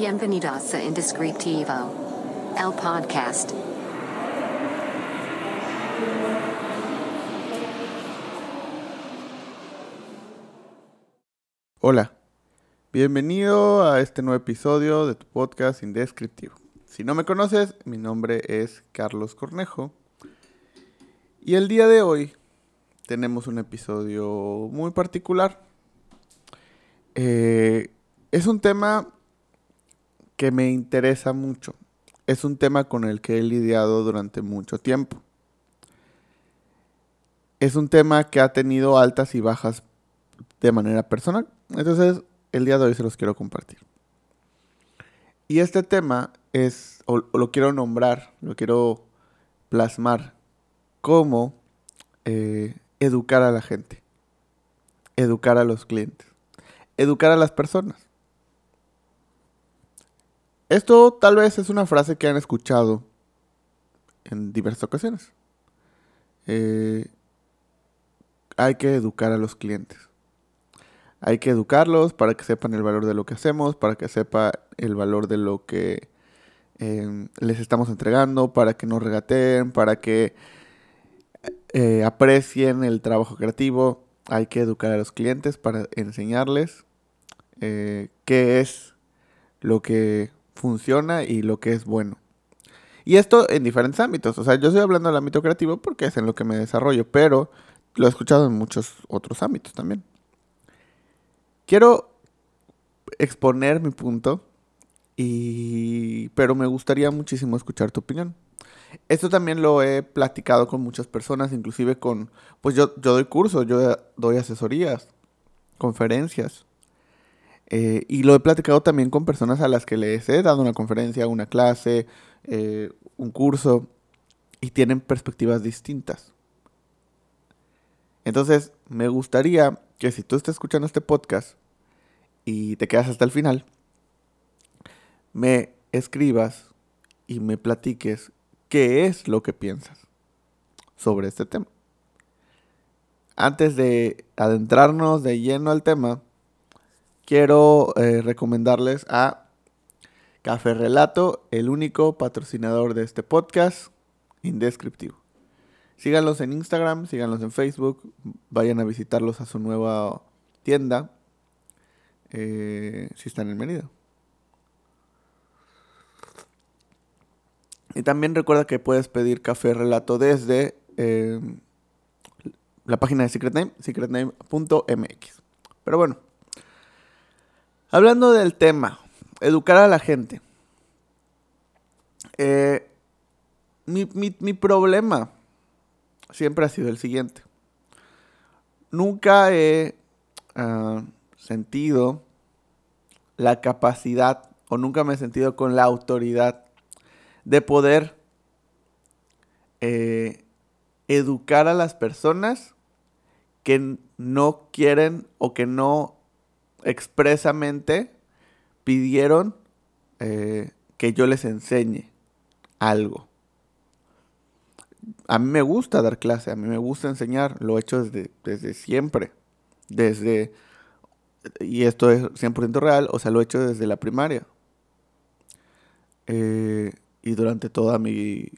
Bienvenidos a Indescriptivo, el podcast. Hola, bienvenido a este nuevo episodio de tu podcast Indescriptivo. Si no me conoces, mi nombre es Carlos Cornejo y el día de hoy tenemos un episodio muy particular. Eh, es un tema que me interesa mucho. Es un tema con el que he lidiado durante mucho tiempo. Es un tema que ha tenido altas y bajas de manera personal. Entonces, el día de hoy se los quiero compartir. Y este tema es, o, lo quiero nombrar, lo quiero plasmar como eh, educar a la gente, educar a los clientes, educar a las personas. Esto tal vez es una frase que han escuchado en diversas ocasiones. Eh, hay que educar a los clientes. Hay que educarlos para que sepan el valor de lo que hacemos, para que sepa el valor de lo que em, les estamos entregando, para que nos regateen, para que eh, aprecien el trabajo creativo. Hay que educar a los clientes para enseñarles eh, qué es lo que funciona y lo que es bueno. Y esto en diferentes ámbitos. O sea, yo estoy hablando del ámbito creativo porque es en lo que me desarrollo, pero lo he escuchado en muchos otros ámbitos también. Quiero exponer mi punto, y... pero me gustaría muchísimo escuchar tu opinión. Esto también lo he platicado con muchas personas, inclusive con, pues yo, yo doy cursos, yo doy asesorías, conferencias. Eh, y lo he platicado también con personas a las que les he dado una conferencia, una clase, eh, un curso, y tienen perspectivas distintas. Entonces, me gustaría que si tú estás escuchando este podcast y te quedas hasta el final, me escribas y me platiques qué es lo que piensas sobre este tema. Antes de adentrarnos de lleno al tema, quiero eh, recomendarles a Café Relato, el único patrocinador de este podcast, indescriptivo. Síganlos en Instagram, síganlos en Facebook, vayan a visitarlos a su nueva tienda, eh, si están en. Y también recuerda que puedes pedir café relato desde eh, la página de Secret Name, secretname.mx. Pero bueno, hablando del tema, educar a la gente. Eh, mi, problema siempre ha sido el siguiente. Nunca he ah, sentido la capacidad o nunca me he sentido con la autoridad de poder eh, educar a las personas que no quieren o que no expresamente pidieron eh, que yo les enseñe algo. A mí me gusta dar clase, a mí me gusta enseñar, lo he hecho desde, desde siempre, desde, y esto es 100% real, o sea, lo he hecho desde la primaria. Eh, y durante toda mi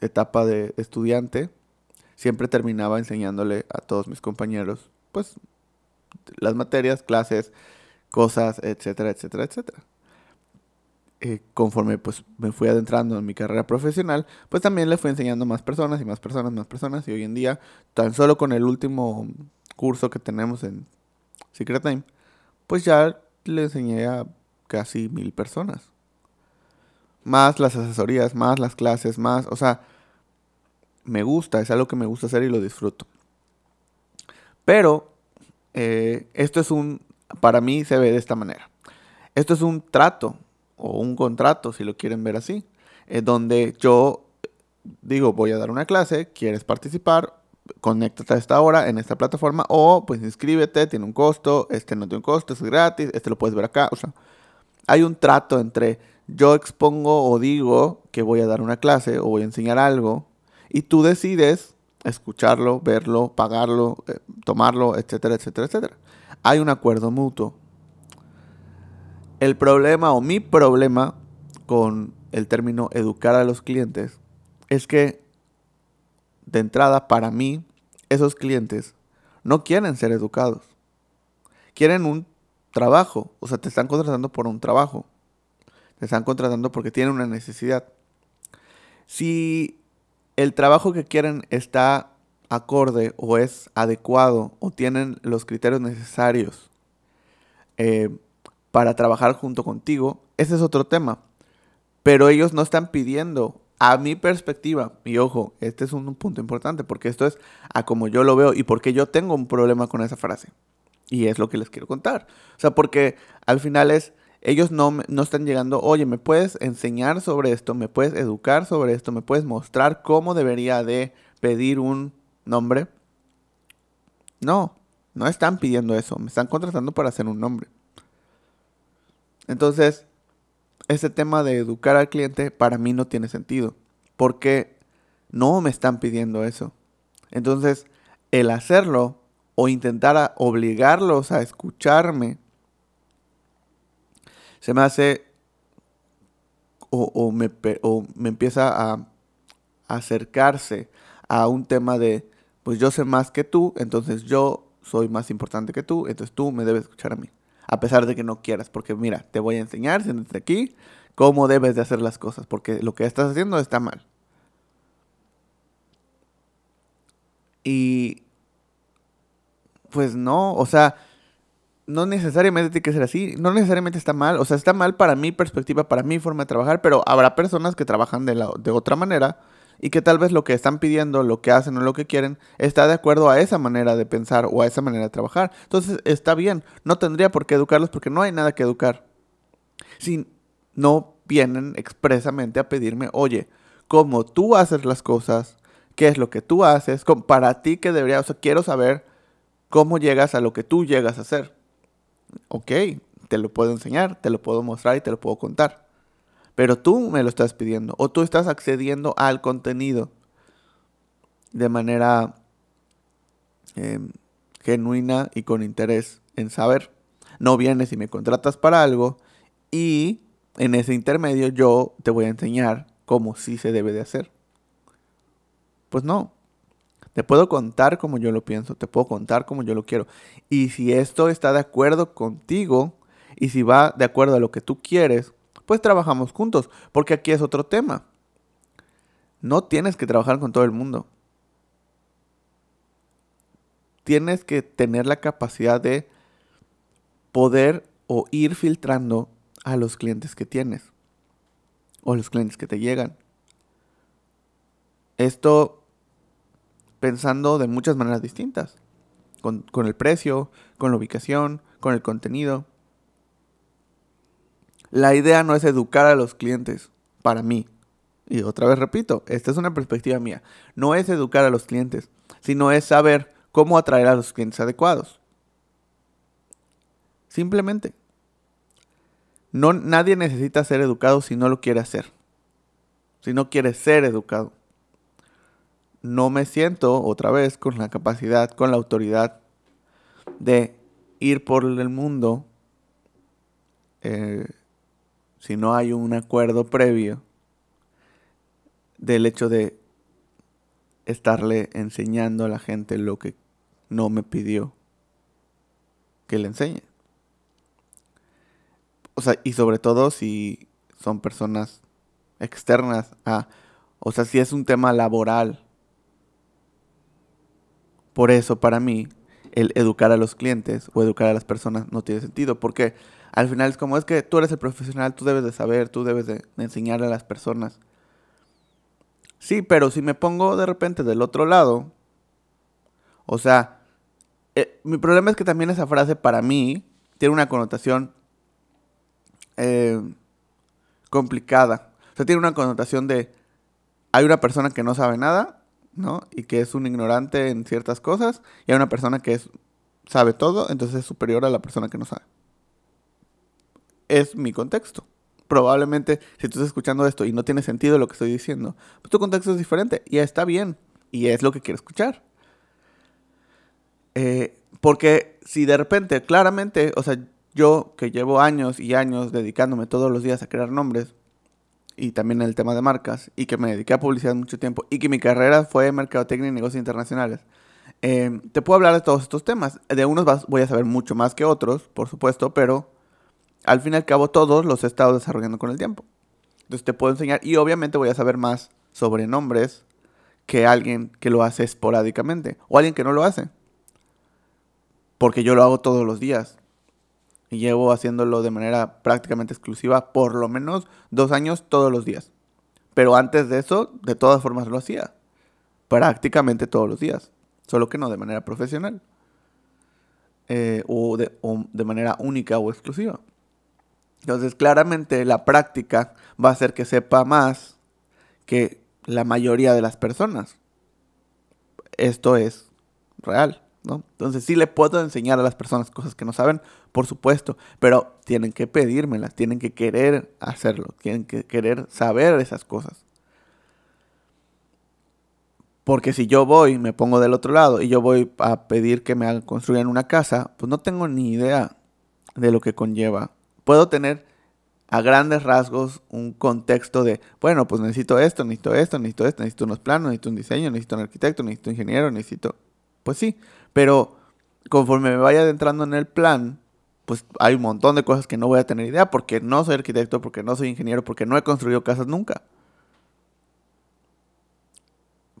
etapa de estudiante, siempre terminaba enseñándole a todos mis compañeros, pues, las materias, clases, cosas, etcétera, etcétera, etcétera. Eh, conforme pues me fui adentrando en mi carrera profesional, pues también le fui enseñando más personas y más personas, más personas. Y hoy en día, tan solo con el último curso que tenemos en Secret Time, pues ya le enseñé a casi mil personas más las asesorías, más las clases, más, o sea, me gusta, es algo que me gusta hacer y lo disfruto. Pero eh, esto es un, para mí se ve de esta manera. Esto es un trato o un contrato, si lo quieren ver así, eh, donde yo digo, voy a dar una clase, quieres participar, conéctate a esta hora en esta plataforma o pues inscríbete, tiene un costo, este no tiene un costo, es gratis, este lo puedes ver acá, o sea, hay un trato entre yo expongo o digo que voy a dar una clase o voy a enseñar algo y tú decides escucharlo, verlo, pagarlo, eh, tomarlo, etcétera, etcétera, etcétera. Hay un acuerdo mutuo. El problema o mi problema con el término educar a los clientes es que de entrada para mí esos clientes no quieren ser educados. Quieren un trabajo, o sea, te están contratando por un trabajo. Te están contratando porque tienen una necesidad. Si el trabajo que quieren está acorde o es adecuado o tienen los criterios necesarios eh, para trabajar junto contigo, ese es otro tema. Pero ellos no están pidiendo, a mi perspectiva, y ojo, este es un punto importante porque esto es a como yo lo veo y porque yo tengo un problema con esa frase. Y es lo que les quiero contar. O sea, porque al final es, ellos no, no están llegando, oye, ¿me puedes enseñar sobre esto? ¿Me puedes educar sobre esto? ¿Me puedes mostrar cómo debería de pedir un nombre? No, no están pidiendo eso, me están contratando para hacer un nombre. Entonces, ese tema de educar al cliente para mí no tiene sentido, porque no me están pidiendo eso. Entonces, el hacerlo o intentar obligarlos a escucharme, se me hace o, me, me, empieza a, acercarse a un tema de, pues yo sé más que tú, entonces yo soy más importante que tú, entonces tú me debes escuchar a mí. A pesar de que no quieras, porque mira, te voy a enseñar, desde aquí, cómo debes de hacer las cosas, porque lo que estás haciendo está mal. Y pues no, o sea, no necesariamente tiene que ser así, no necesariamente está mal, o sea, está mal para mi perspectiva, para mi forma de trabajar, pero habrá personas que trabajan de, la, de otra manera y que tal vez lo que están pidiendo, lo que hacen o lo que quieren, está de acuerdo a esa manera de pensar o a esa manera de trabajar. Entonces está bien, no tendría por qué educarlos porque no hay nada que educar. Si no vienen expresamente a pedirme, oye, cómo tú haces las cosas, qué es lo que tú haces, para ti que debería, o sea, quiero saber cómo llegas a lo que tú llegas a hacer. Ok, te lo puedo enseñar, te lo puedo mostrar y te lo puedo contar. Pero tú me lo estás pidiendo o tú estás accediendo al contenido de manera em, genuina y con interés en saber. No vienes y me contratas para algo y en ese intermedio yo te voy a enseñar cómo sí se debe de hacer. Pues no, te puedo contar como yo lo pienso, te puedo contar como yo lo quiero. Y si esto está de acuerdo contigo y si va de acuerdo a lo que tú quieres, pues trabajamos juntos. Porque aquí es otro tema. No tienes que trabajar con todo el mundo. Tienes que tener la capacidad de poder o ir filtrando a los clientes que tienes o los clientes que te llegan. Esto pensando de muchas maneras distintas. Con, el precio, con la ubicación, con el contenido. La idea no es educar a los clientes, para mí. Y otra vez repito, esta es una perspectiva mía. No es educar a los clientes, sino es saber cómo atraer a los clientes adecuados. Simplemente. No, nadie necesita ser educado si no lo quiere hacer. Si no quiere ser educado no me siento otra vez con la capacidad, con la autoridad de ir por el mundo eh, si no hay un acuerdo previo del hecho de estarle enseñando a la gente lo que no me pidió que le enseñe. O sea, y sobre todo si son personas externas a, o sea, si es un tema laboral por eso, para mí, el educar a los clientes o educar a las personas no tiene sentido, porque al final es como es que tú eres el profesional, tú debes de saber, tú debes de, enseñarle a las personas. Sí, pero si me pongo de repente del otro lado, o sea, eh, mi problema es que también esa frase para mí tiene una connotación eh, complicada. O sea, tiene una connotación de hay una persona que no sabe nada ¿no? Y que es un ignorante en ciertas cosas, y hay una persona que es, sabe todo, entonces es superior a la persona que no sabe. Es mi contexto. Probablemente si tú estás escuchando esto y no tiene sentido lo que estoy diciendo, pues tu contexto es diferente y está bien y es lo que quiero escuchar. Eh, porque si de repente, claramente, o sea, yo que llevo años y años dedicándome todos los días a crear nombres y también en el tema de marcas y que me dediqué a publicidad mucho tiempo y que mi carrera fue mercadotecnia y negocios internacionales, eh, te puedo hablar de todos estos temas. De unos voy a saber mucho más que otros, por supuesto, pero al fin y al cabo todos los he estado desarrollando con el tiempo. Entonces te puedo enseñar y obviamente voy a saber más sobre nombres que alguien que lo hace esporádicamente o alguien que no lo hace. Porque yo lo hago todos los días. Y llevo haciéndolo de manera prácticamente exclusiva por lo menos dos años todos los días. Pero antes de eso, de todas formas lo hacía. Prácticamente todos los días. Solo que no de manera profesional. Eh, o, de, o de manera única o exclusiva. Entonces, claramente la práctica va a hacer que sepa más que la mayoría de las personas. Esto es real. Entonces sí le puedo enseñar a las personas cosas que no saben, por supuesto, pero tienen que pedírmelas, tienen que querer hacerlo, tienen que querer saber esas cosas. Porque si yo voy, me pongo del otro lado y yo voy a pedir que me construyan una casa, pues no tengo ni idea de lo que conlleva. Puedo tener a grandes rasgos un contexto de, bueno, pues necesito esto, necesito esto, necesito esto, necesito unos planos, necesito un diseño, necesito un arquitecto, necesito un ingeniero, necesito... Pues sí, pero conforme me vaya adentrando en el plan, pues hay un montón de cosas que no voy a tener idea porque no soy arquitecto, porque no soy ingeniero, porque no he construido casas nunca.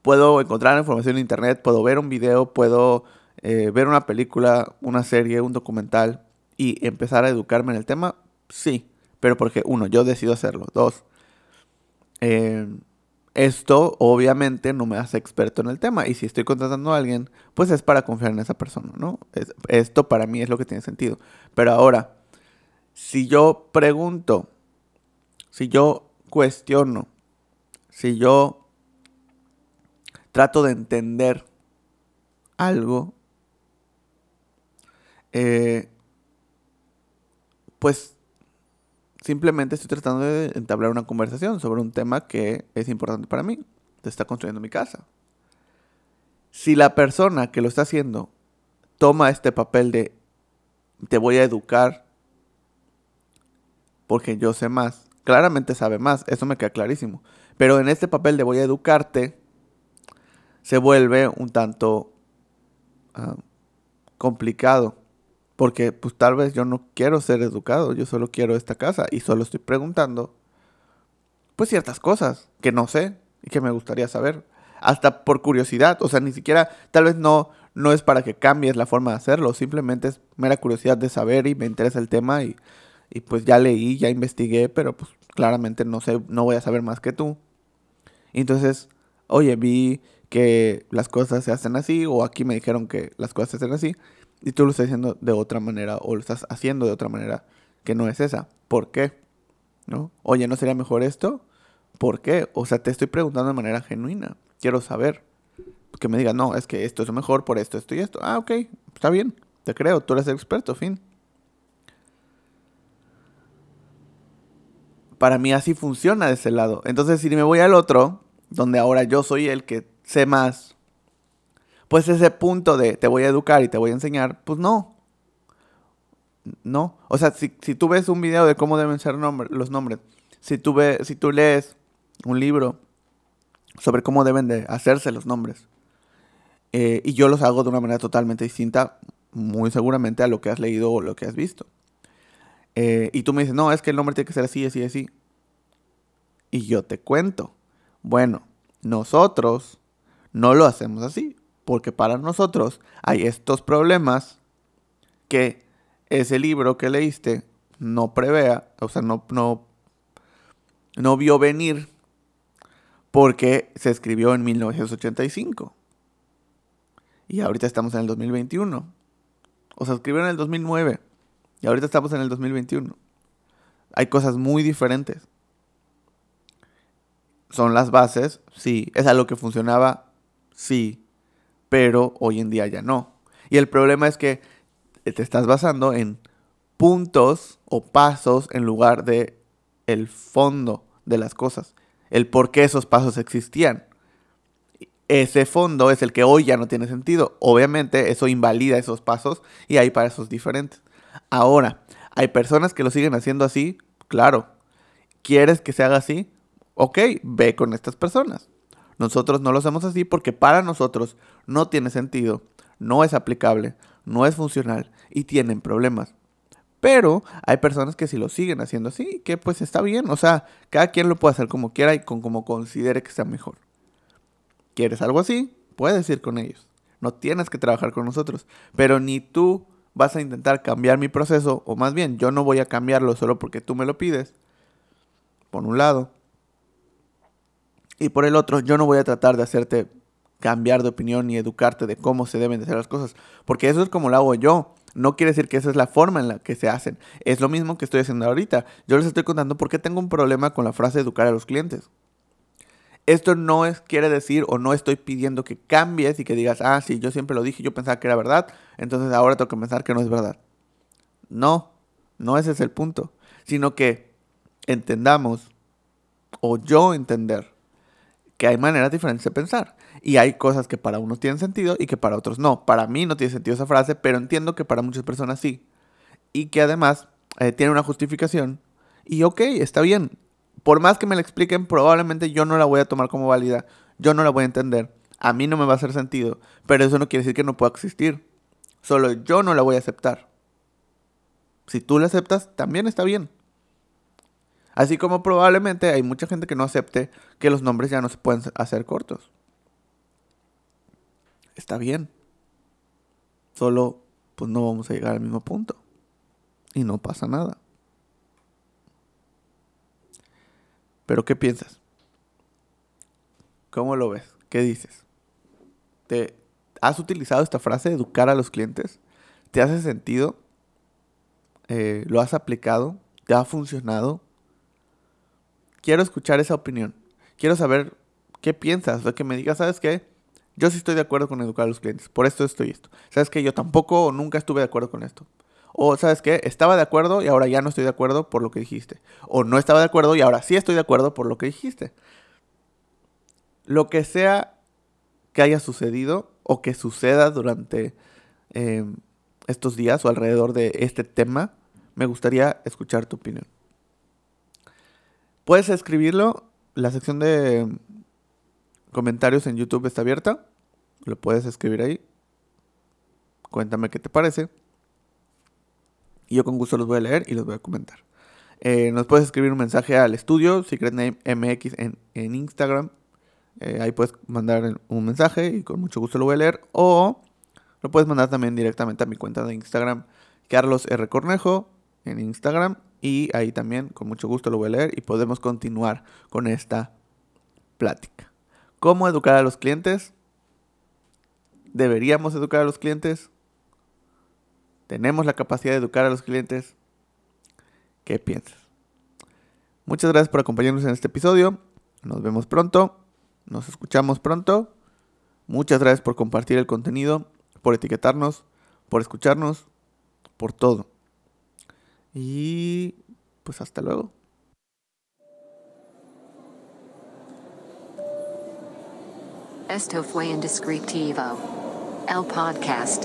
Puedo encontrar información en internet, puedo ver un video, puedo eh, ver una película, una serie, un documental y empezar a educarme en el tema, sí. Pero porque, uno, yo decido hacerlo. Dos, eh, esto obviamente no me hace experto en el tema y si estoy contratando a alguien, pues es para confiar en esa persona, ¿no? esto para mí es lo que tiene sentido. Pero ahora, si yo pregunto, si yo cuestiono, si yo trato de entender algo, eh, pues simplemente estoy tratando de entablar una conversación sobre un tema que es importante para mí. Te está construyendo mi casa. Si la persona que lo está haciendo toma este papel de te voy a educar porque yo sé más, claramente sabe más, eso me queda clarísimo. Pero en este papel de voy a educarte, se vuelve un tanto ah, complicado porque pues tal vez yo no quiero ser educado, yo solo quiero esta casa y solo estoy preguntando pues ciertas cosas que no sé y que me gustaría saber, hasta por curiosidad, o sea, ni siquiera tal vez no no es para que cambies la forma de hacerlo, simplemente es mera curiosidad de saber y me interesa el tema y, y pues ya leí, ya investigué, pero pues claramente no sé, no voy a saber más que tú. entonces, oye, vi que las cosas se hacen así o aquí me dijeron que las cosas se hacen así y tú lo estás haciendo de otra manera o lo estás haciendo de otra manera que no es esa. ¿Por qué? ¿No? Oye, ¿no sería mejor esto? ¿Por qué? O sea, te estoy preguntando de manera genuina. Quiero saber. Que me digas, no, es que esto es mejor por esto, esto y esto. Ah, ok, está bien. Te creo, tú eres el experto, fin. Para mí así funciona de ese lado. Entonces, si me voy al otro, donde ahora yo soy el que sé más, pues ese punto de te voy a educar y te voy a enseñar, pues no. No. O sea, si, tú ves un video de cómo deben ser los nombres, si tú, si tú lees un libro sobre cómo deben de hacerse los nombres, eh, y yo los hago de una manera totalmente distinta, muy seguramente a lo que has leído o lo que has visto. Eh, y tú me dices, no, es que el nombre tiene que ser así, así, así. Y yo te cuento, bueno, nosotros no lo hacemos así porque para nosotros hay estos problemas que ese libro que leíste no prevea, o sea, no, no, no vio venir porque se escribió en 1985. Y ahorita estamos en el 2021. O se escribió en el 2009. Y ahorita estamos en el 2021. Hay cosas muy diferentes. Son las bases, sí. Es algo que funcionaba, sí pero hoy en día ya no. Y el problema es que te estás basando en puntos o pasos en lugar de el fondo de las cosas, el por qué esos pasos existían. Ese fondo es el que hoy ya no tiene sentido. Obviamente eso invalida esos pasos y hay pasos diferentes. Ahora, Hay personas que lo siguen haciendo así, claro. ¿Quieres que se haga así? Ok, ve con estas personas. Nosotros no lo hacemos así porque para nosotros no tiene sentido, no es aplicable, no es funcional y tienen problemas. Pero hay personas que si lo siguen haciendo así, que pues está bien. O sea, cada quien lo puede hacer como quiera y con como considere que sea mejor. ¿Quieres algo así? Puedes ir con ellos. No tienes que trabajar con nosotros. Pero ni tú vas a intentar cambiar mi proceso, o más bien, yo no voy a cambiarlo solo porque tú me lo pides. Por un lado. Y por el otro, yo no voy a tratar de hacerte cambiar de opinión ni educarte de cómo se deben de hacer las cosas. Porque eso es como lo hago yo. No quiere decir que esa es la forma en la que se hacen. Es lo mismo que estoy haciendo ahorita. Yo les estoy contando por qué tengo un problema con la frase educar a los clientes. Esto no es, quiere decir o no estoy pidiendo que cambies y que digas, ah, sí, yo siempre lo dije, yo pensaba que era verdad, entonces ahora tengo que pensar que no es verdad. No, no ese es el punto, sino que entendamos, o yo entender, que hay maneras diferentes de pensar. Y hay cosas que para unos tienen sentido y que para otros no. Para mí no tiene sentido esa frase, pero entiendo que para muchas personas sí. Y que además eh, tiene una justificación. Y ok, está bien. Por más que me la expliquen, probablemente yo no la voy a tomar como válida. Yo no la voy a entender. A mí no me va a hacer sentido. Pero eso no quiere decir que no pueda existir. Solo yo no la voy a aceptar. Si tú la aceptas, también está bien. Así como probablemente hay mucha gente que no acepte que los nombres ya no se pueden hacer cortos está bien. Solo, pues no vamos a llegar al mismo punto. Y no pasa nada. Pero ¿qué piensas? ¿Cómo lo ves? ¿Qué dices? ¿Te has utilizado esta frase, educar a los clientes? ¿Te hace sentido? Eh, ¿Lo has aplicado? ¿Te ha funcionado? Quiero escuchar esa opinión. Quiero saber qué piensas. O que me digas, ¿sabes qué? Yo sí estoy de acuerdo con educar a los clientes. Por esto estoy esto. ¿Sabes qué? Yo tampoco o nunca estuve de acuerdo con esto. O, ¿sabes qué? Estaba de acuerdo y ahora ya no estoy de acuerdo por lo que dijiste. O no estaba de acuerdo y ahora sí estoy de acuerdo por lo que dijiste. Lo que sea que haya sucedido o que suceda durante em, estos días o alrededor de este tema, me gustaría escuchar tu opinión. Puedes escribirlo. La sección de comentarios en YouTube está abierta. Lo puedes escribir ahí. Cuéntame qué te parece. Y yo con gusto los voy a leer y los voy a comentar. Eh, nos puedes escribir un mensaje al estudio, Secret Name MX en, Instagram. Eh, ahí puedes mandar un mensaje y con mucho gusto lo voy a leer. O lo puedes mandar también directamente a mi cuenta de Instagram, Carlos R. Cornejo, en Instagram. Y ahí también con mucho gusto lo voy a leer y podemos continuar con esta plática. ¿Cómo educar a los clientes? ¿Deberíamos educar a los clientes? ¿Tenemos la capacidad de educar a los clientes? ¿Qué piensas? Muchas gracias por acompañarnos en este episodio. Nos vemos pronto. Nos escuchamos pronto. Muchas gracias por compartir el contenido, por etiquetarnos, por escucharnos, por todo. Y pues hasta luego. Esto fue Indescriptivo. El podcast.